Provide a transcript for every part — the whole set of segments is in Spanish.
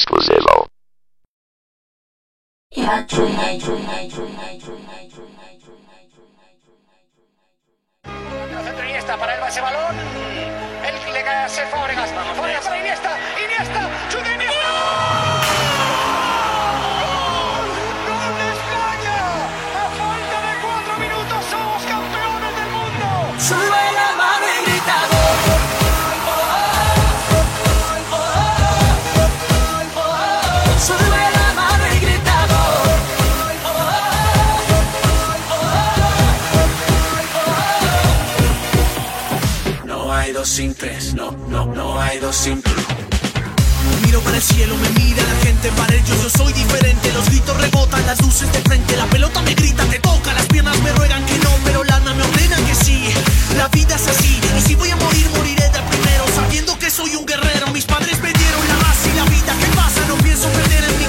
exclusivo. Centro Iniesta para el base balón. El que le cae a Fábregas. Vamos, Fábregas para Iniesta. Iniesta. Miro para el cielo, me mira la gente para ellos, yo soy diferente, los gritos rebotan, las luces de frente, la pelota me grita, te toca, las piernas me ruegan que no, pero lana me ordena que sí, la vida es así, y si voy a morir, moriré de primero, sabiendo que soy un guerrero, mis padres me dieron la paz y la vida, ¿qué pasa? No pienso perder el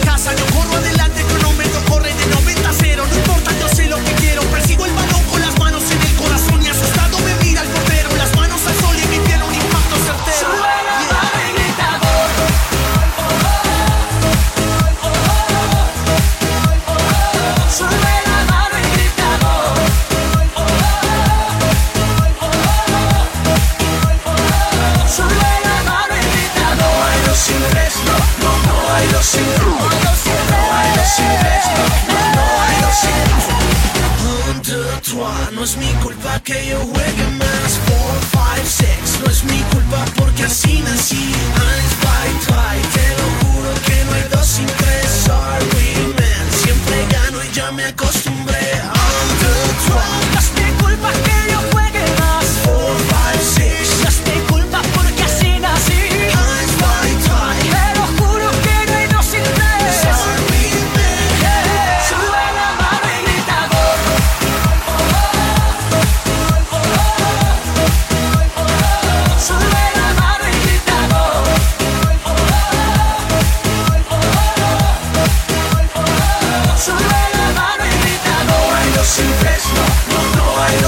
No hay dos sin tres, no hay dos sin tres, uno, dos, tres. No es mi culpa que yo juegue más 4, 5, 6 No es mi culpa porque así nací I'm fight, fight Te lo juro que no hay dos sin tres Sorry man Siempre gano y ya me acostumbré a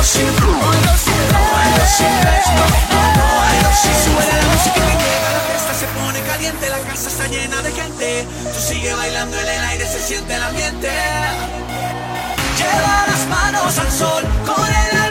No es lo mismo, no es lo mismo, no hay lo mismo. Si suena la música y llega la fiesta, se pone caliente, la casa está llena de gente. Tu sigue bailando en el aire, se siente el ambiente. Lleva las manos al sol, corea.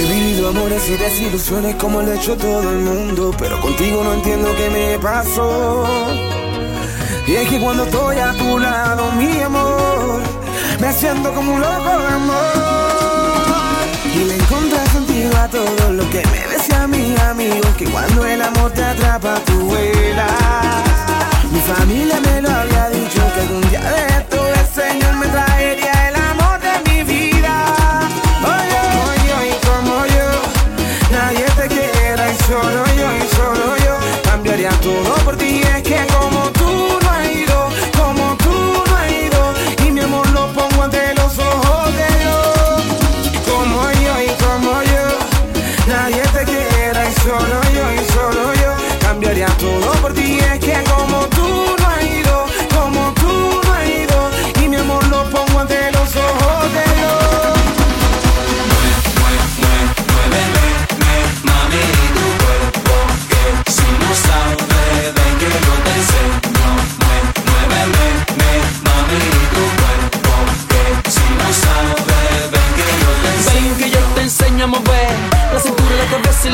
He vivido amores y desilusiones como lo ha hecho todo el mundo Pero contigo no entiendo qué me pasó. Y es que cuando estoy a tu lado, mi amor Me siento como un loco de amor. Y le encontré sentido a todo lo que me decía mi amigo Que cuando el amor te atrapa, tú vuelas. Mi familia me lo había dicho Que algún día de esto el Señor me traería y solo yo y solo yo. Cambiaría todo por ti Es que como tú no hay dos Como tú no hay dos Y mi amor lo pongo ante los ojos de Dios. Como yo y como yo Nadie te quiera y solo yo y solo yo. Cambiaría todo por ti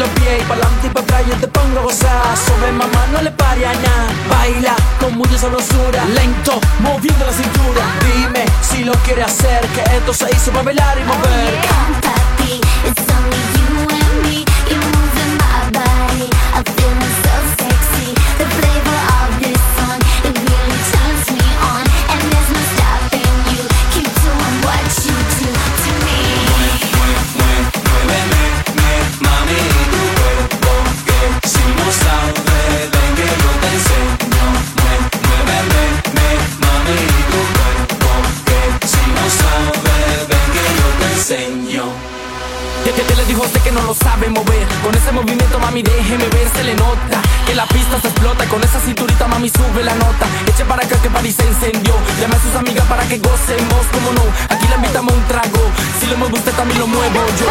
los pies Pa' adelante y pa' atrás yo te pongo a gozar. Sobre mamá no le pare a nada Baila con mucha sabrosura Lento, moviendo la cintura. Dime si lo quiere hacer Que esto se hizo para bailar y mover lo sabe mover. Con ese movimiento mami déjeme ver se le nota Que la pista se explota. Con esa cinturita mami sube la nota. Eche para acá que París se encendió. Llame a sus amigas para que gocemos Como no, aquí le invitamos un trago. Si lo mueve usted también lo muevo yo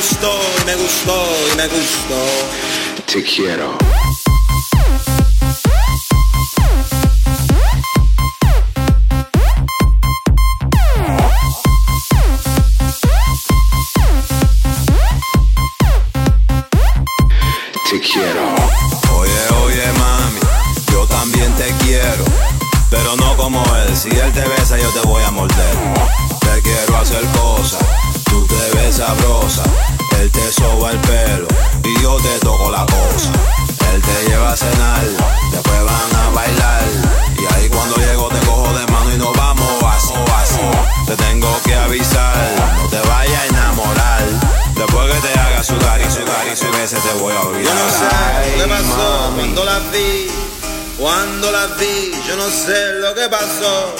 Me gustó, me gustó y me gustó. Te quiero. yo no sé lo que pasó.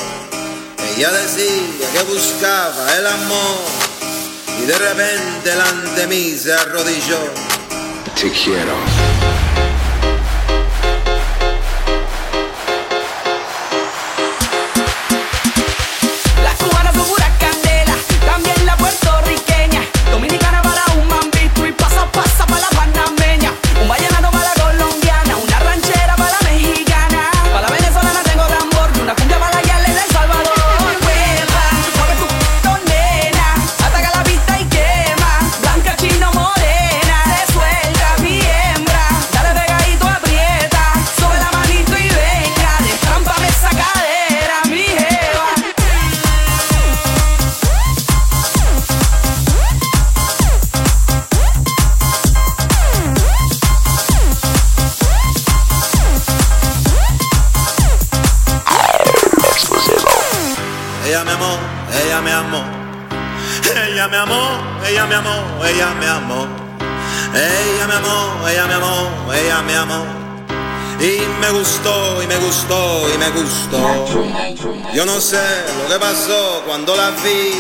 Ella decía que buscaba el amor y de repente delante de mí se arrodilló. Te quiero. Ella me amó, ella me amó. Ella me amó, ella me amó, ella me amó. Ella me amó, ella me amó, ella me amó. Y me gustó, y me gustó, y me gustó. Yo no sé lo que pasó cuando la vi,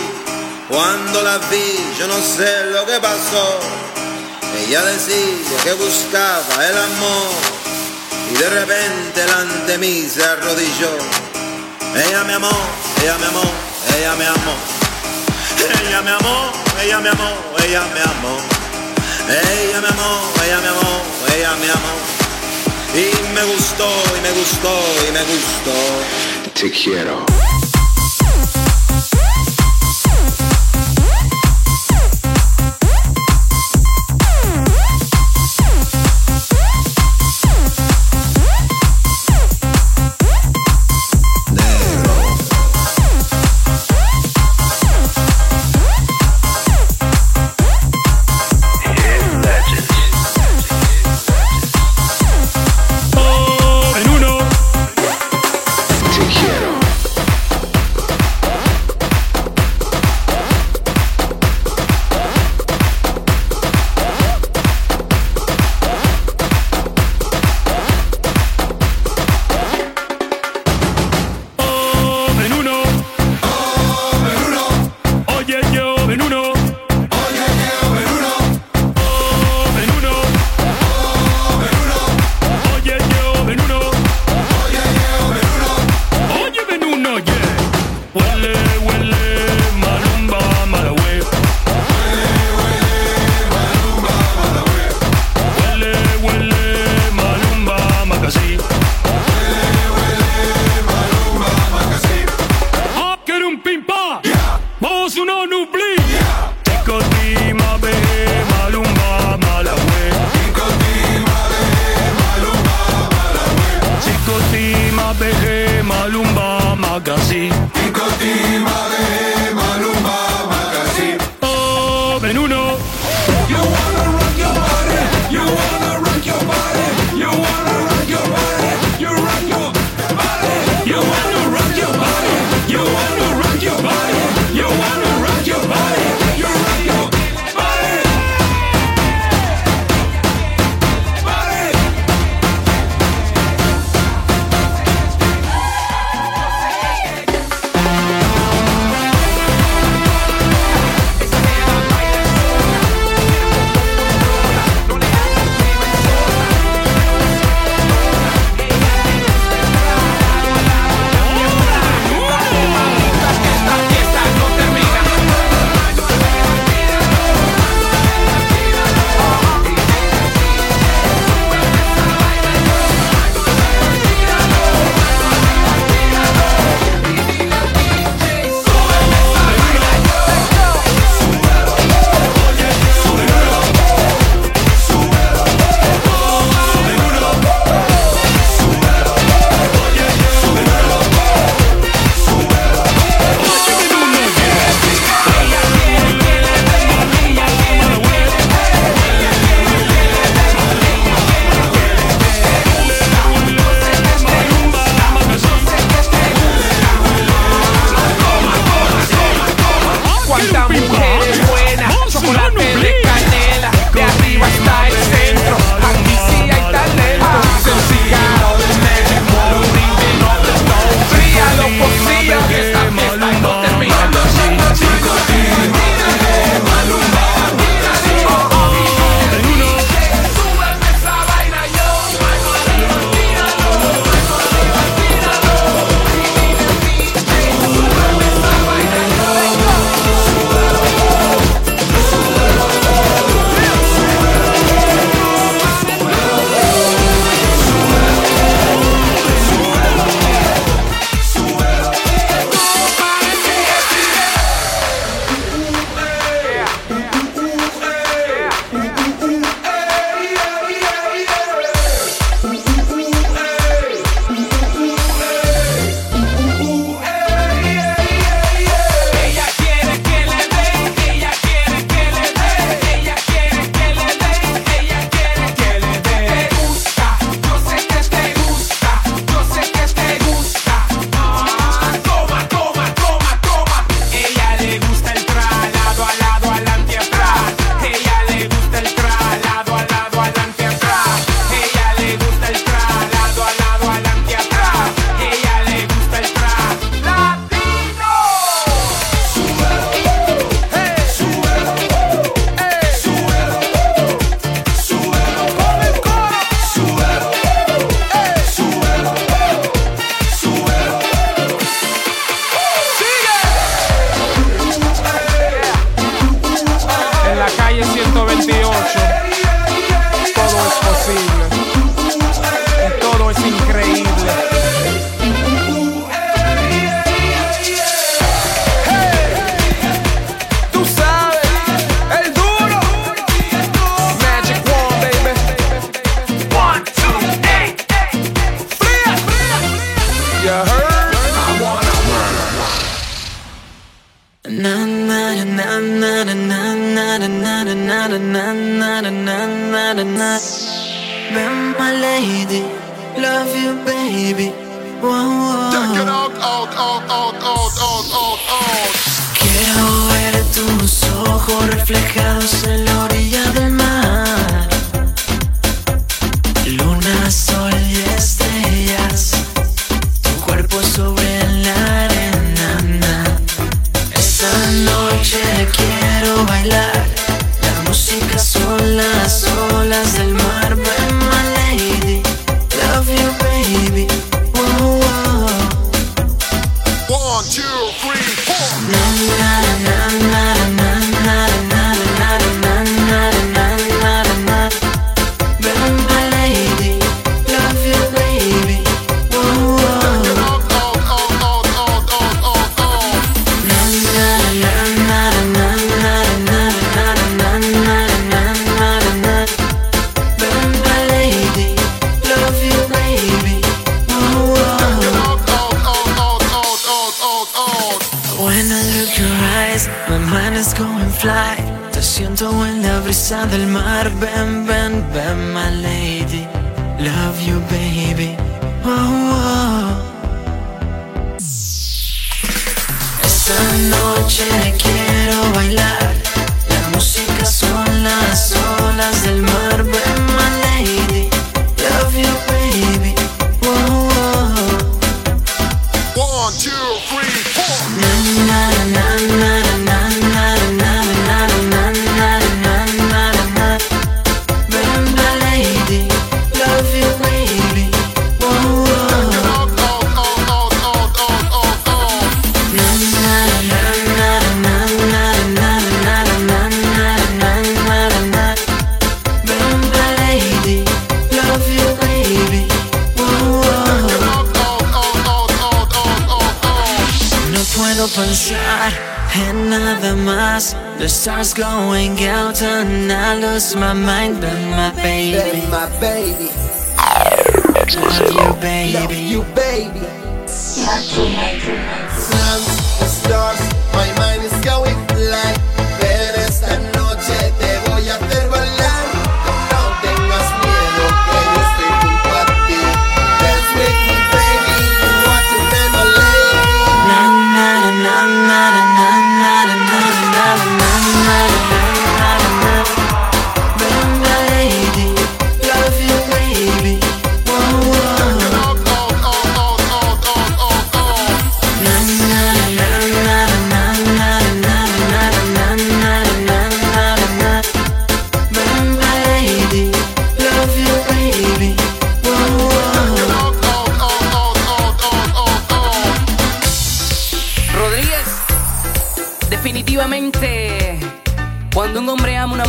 cuando la vi, yo no sé lo que pasó. Ella decía que buscaba el amor y de repente delante de mí se arrodilló. Ella me amó, ella me amó, ella me amó. Ella me amó, ella me amó, ella me amó. Ella me amó, ella me amó, ella me amó. Y me gustó, y me gustó, y me gustó. Te quiero. Magazine.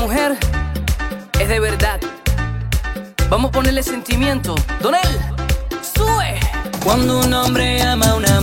Mujer, es de verdad. Vamos a ponerle sentimiento. Donel, sube. Cuando un hombre ama a una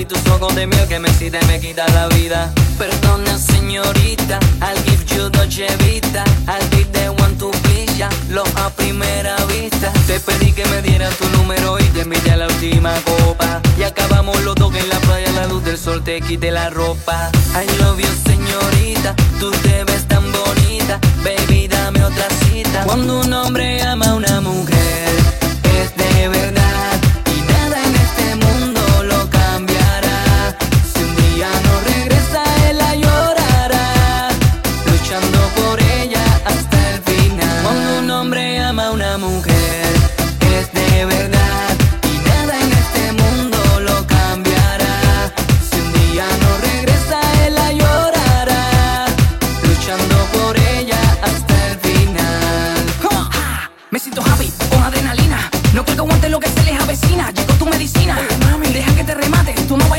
y tus ojos de miel que me excita me quita la vida. Perdona, señorita, I'll give you Dolce Vita. I'll be the one to please ya, lo a primera vista. Te pedí que me dieras tu número y te invité a la última copa. Y acabamos los dos en la playa, la luz del sol te quite la ropa. I love you, señorita, tú te ves tan bonita. Baby, dame otra cita. Cuando un hombre ama a una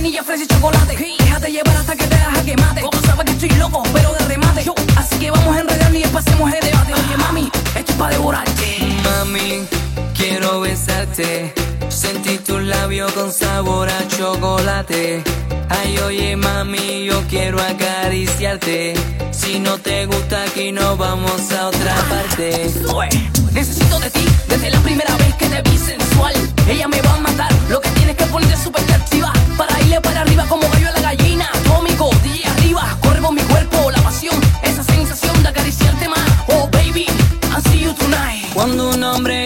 vainilla, fresa y chocolate. Déjate llevar hasta que te deja que mate. Tú sabes que estoy loco, pero de remate. Así que vamos a enredar y pasemos el debate. Oye, mami, esto es para devorarte. Mami, quiero besarte. Sentí tu labio con sabor a chocolate. Ay, oye, mami, yo quiero acariciarte. Si no te gusta aquí, no vamos a otra parte. Necesito de ti desde la primera vez que te vi sensual. Ella me va a matar. Lo que tienes que ponerte súper creativa. Irle para arriba como gallo a la gallina. Atómico, DJ arriba. Corre por mi cuerpo, la pasión. Esa sensación de acariciarte más. Oh, baby, I'll see you tonight. Cuando un hombre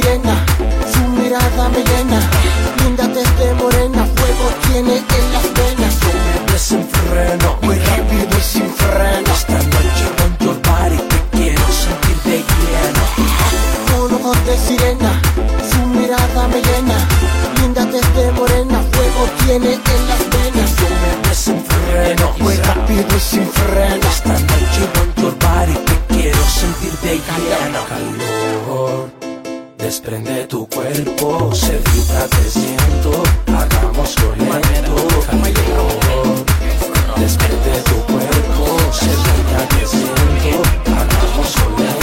sirena, su mirada me llena, linda desde morena, fuego tiene en las venas. Tú sin freno, muy rápido y sin freno. Esta noche con your body te quiero sentir de lleno. Con ojos de sirena, su mirada me llena, linda desde morena, fuego tiene en las venas. Tú sin freno, muy rápido y sin freno. Esta noche con your body te quiero sentir de lleno. Calor. Desprende tu cuerpo, cerquita te siento, hagámoslo lento. Desprende tu cuerpo, cerquita te siento, hagámoslo lento.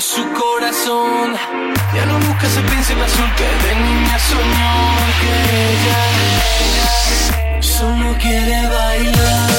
su corazón. Ya no busca ese príncipe azul que de niña ella, solo quiere quiere bailar.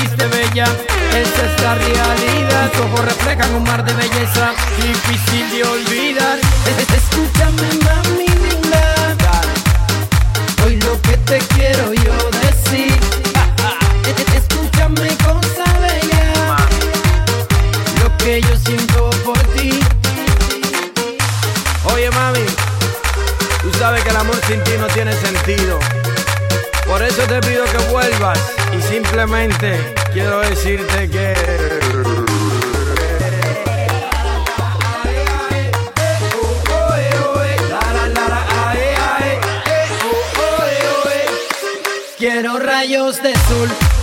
viste bella. Esa es la realidad, tus ojos reflejan un mar de belleza, difícil de olvidar. Escúchame. simplemente quiero decirte que... Quiero rayos de sol.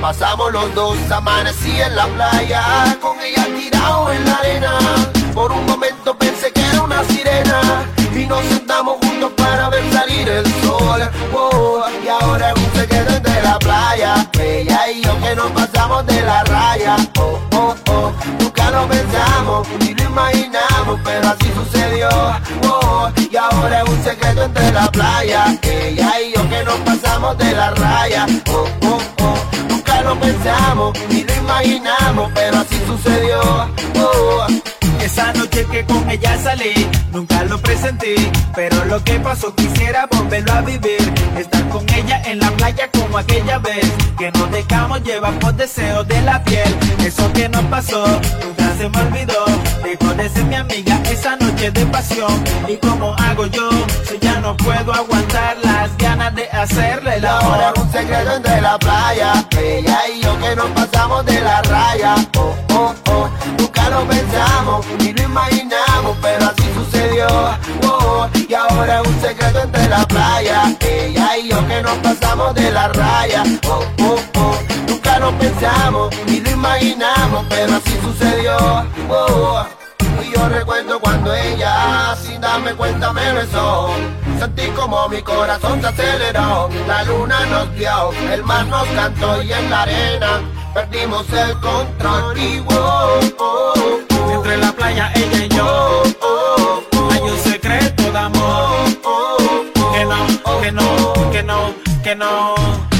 Pasamos los dos. Amanecí en la playa lo que pasó quisiera volverlo a vivir. Estar con ella en la playa como aquella vez, que nos dejamos llevar por deseos de la piel. Eso que nos pasó, nunca se me olvidó. Dejó de ser mi amiga esa noche de pasión. ¿Y como hago yo? Si ya no puedo aguantar las ganas de hacerle amor. es un secreto entre la playa. Ella y yo que nos pasamos de la raya. Oh, oh, oh. Nunca lo pensamos ni lo imaginamos, y ahora es un secreto entre la playa. Ella y yo que nos pasamos de la raya. Oh, oh, oh. Nunca lo pensamos ni lo imaginamos, pero así sucedió. Oh, y yo recuerdo cuando ella, sin darme cuenta, me besó. Sentí como mi corazón se aceleró. La luna nos dio, el mar nos cantó y en la arena perdimos el control. Y wow, oh, oh, Entre la playa ella y yo que no, que no, que no,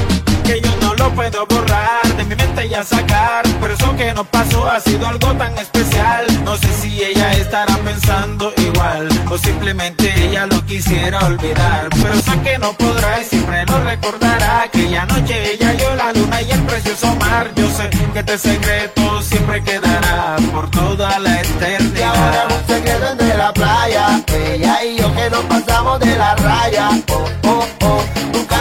lo puedo borrar de mi mente ya sacar. Pero eso que nos pasó ha sido algo tan especial. No sé si ella estará pensando igual o simplemente ella lo quisiera olvidar. Pero sé que no podrá y siempre lo recordará. Aquella noche ella yo la luna y el precioso mar. Yo sé que este secreto siempre quedará por toda la Y ahora eternidad. un secreto entre la playa. Ella y yo que nos pasamos de la raya. Oh, oh, oh.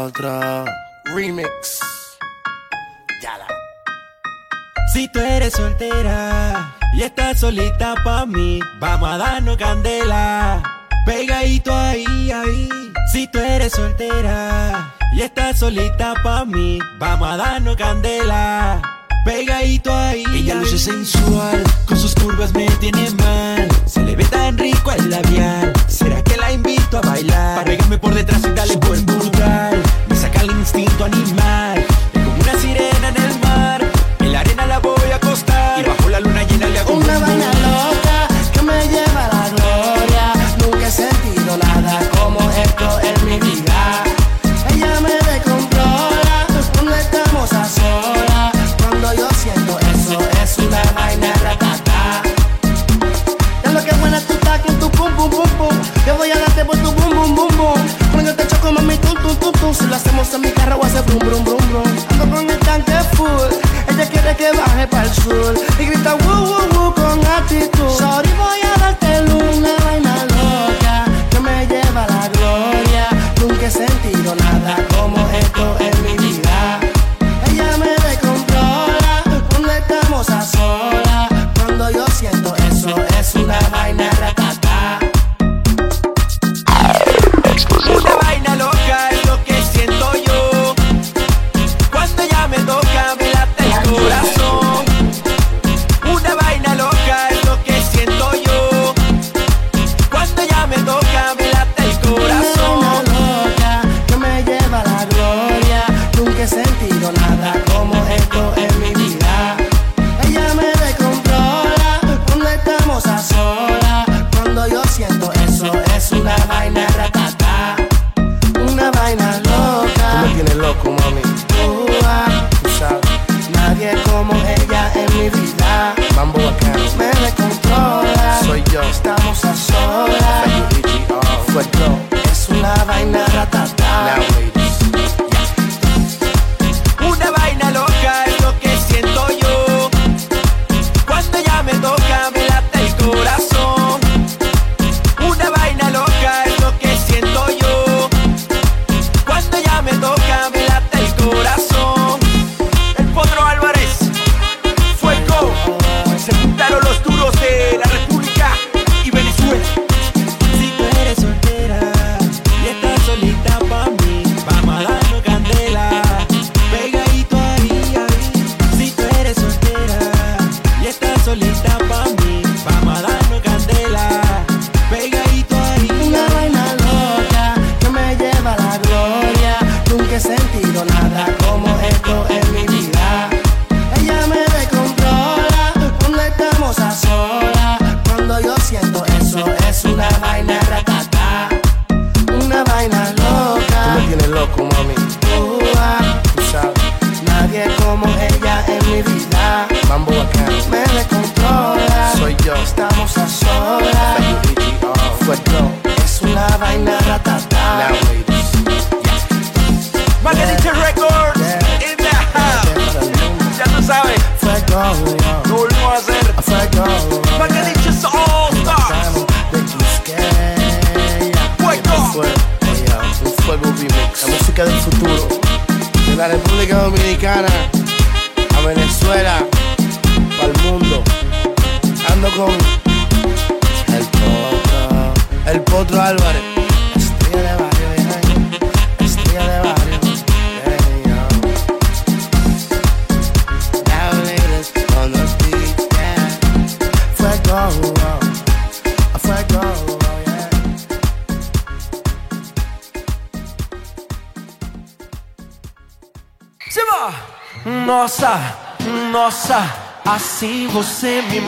Potro. Remix. Si tú eres soltera y estás solita pa' mí, vamos a darnos candela. Pegadito ahí, ahí. Si tú eres soltera y estás solita pa' mí, vamos a darnos candela. Pegadito ahí. Ella luce sensual, con sus curvas me tiene mal. Se le ve tan rico el labial. ¿Será que la invito a bailar? Para pegarme por detrás y darle buen brutal. Me saca el instinto animal.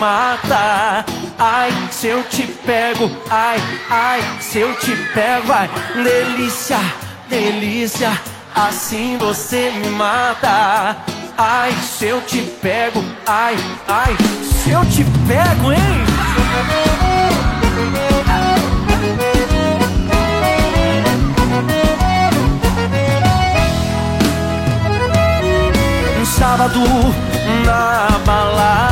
Mata. Ai, se eu te pego, ai, ai, se eu te pego, ai, delícia, delícia, assim você me mata. Ai, se eu te pego, ai, ai, se eu te pego, hein? Um sábado na balada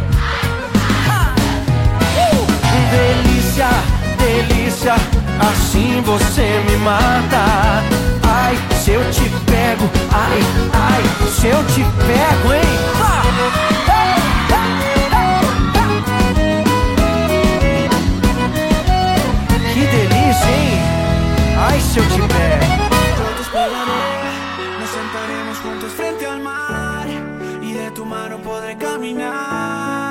Delícia, delícia, assim você me mata. Ai, se eu te pego, ai, ai, se eu te pego, hein? Que delícia, hein? Ai, se eu te pego. Nos sentaremos juntos frente al mar y de tu mano podré caminar.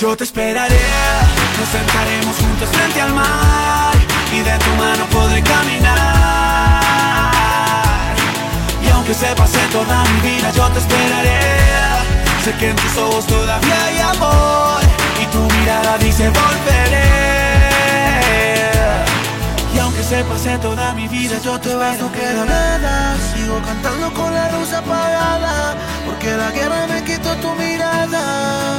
Yo te esperaré, nos sentaremos juntos frente al mar y de tu mano podré caminar. Y aunque se pase toda mi vida, yo te esperaré. Sé que en tus ojos todavía hay amor y tu mirada dice volveré. Y aunque se pase toda mi vida, yo te voy No queda nada, sigo cantando con la luz apagada, porque la guerra me quitó tu mirada.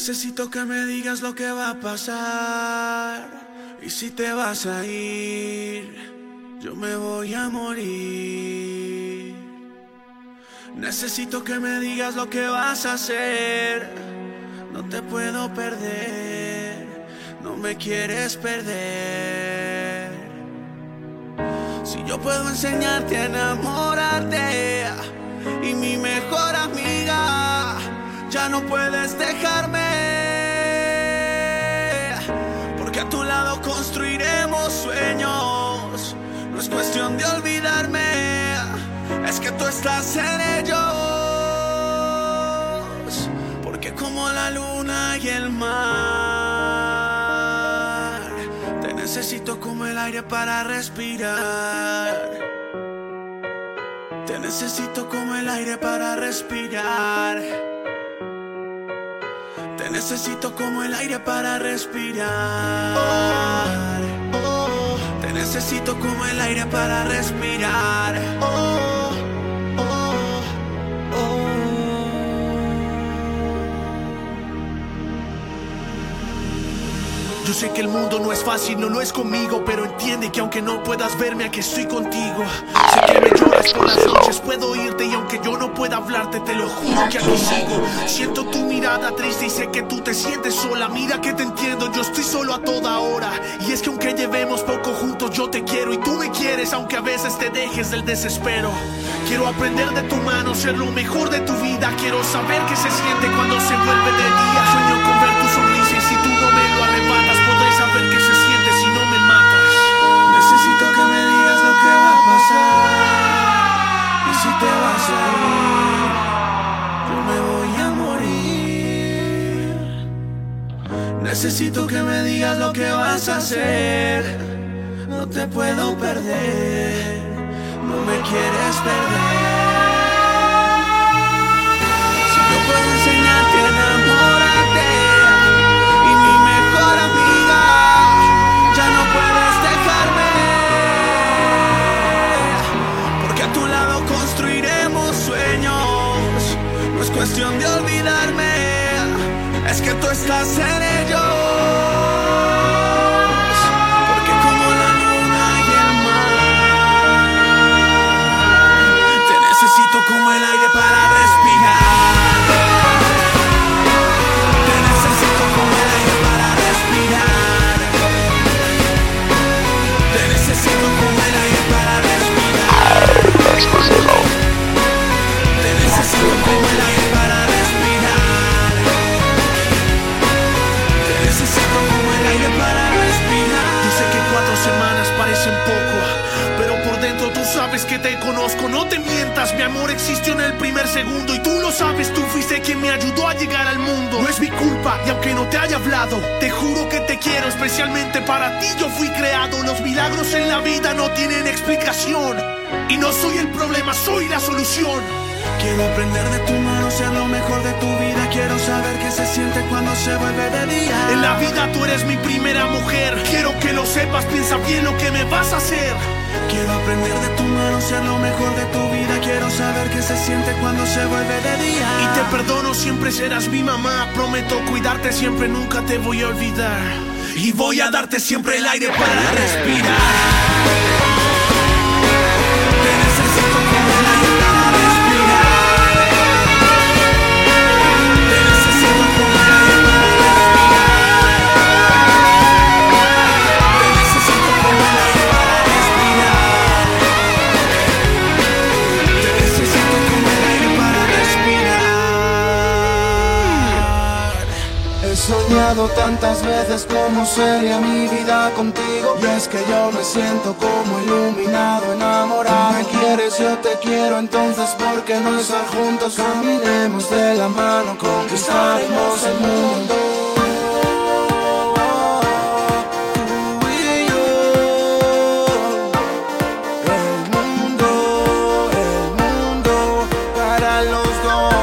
Necesito que me digas lo que va a pasar. Y si te vas a ir, yo me voy a morir. Necesito que me digas lo que vas a hacer. No te puedo perder. No me quieres perder. Si yo puedo enseñarte a enamorarte y mi mejor amiga, ya no puedes dejarme. Lado construiremos sueños. No es cuestión de olvidarme, es que tú estás en ellos. Porque como la luna y el mar, te necesito como el aire para respirar. Te necesito como el aire para respirar. Te necesito como el aire para respirar. Te necesito como el aire para respirar. Yo sé que el mundo no es fácil, no lo es conmigo, pero entiende que aunque no puedas verme, aquí estoy contigo. Sé que me lloras por las noches, puedo oírte y aunque yo no pueda hablarte, te lo juro que aquí sigo. Siento tu mirada triste y sé que tú te sientes sola. Mira que te entiendo, yo estoy solo a toda hora. Y es que aunque llevemos poco juntos, yo te quiero y tú me quieres, aunque a veces te dejes del desespero. Quiero aprender de tu mano, ser lo mejor de tu vida. Quiero saber qué se siente cuando se vuelve de día. Sueño con ver tu sonrisa si te vas a ir, yo me voy a morir. Necesito que me digas lo que vas a hacer. No te puedo perder. No me quieres perder. Si yo puedo enseñarte a cuestión de olvidarme, es que tú estás en ellos. Que te conozco, no te mientas. Mi amor existió en el primer segundo y tú lo sabes, tú fuiste quien me ayudó a llegar al mundo. No es mi culpa y aunque no te haya hablado, te juro que te quiero especialmente para ti. Yo fui creado, los milagros en la vida no tienen explicación. Y no soy el problema, soy la solución. Quiero aprender de tu mano, ser lo mejor de tu vida. Quiero saber qué se siente cuando se vuelve de día. En la vida tú eres mi primera mujer. Quiero que lo sepas, piensa bien lo que me vas a hacer. Quiero aprender de tu mano, ser lo mejor de tu vida. Quiero saber qué se siente cuando se vuelve de día. Y te perdono, siempre serás mi mamá. Prometo cuidarte siempre, nunca te voy a olvidar. Y voy a darte siempre el aire para respirar. Tantas veces como sería mi vida contigo Y es que yo me siento como iluminado, enamorado Me quieres, yo te quiero, entonces ¿por qué no estar juntos? Caminemos de la mano, conquistaremos el mundo Tú y yo. Los dos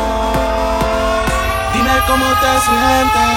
Dime cómo te sientes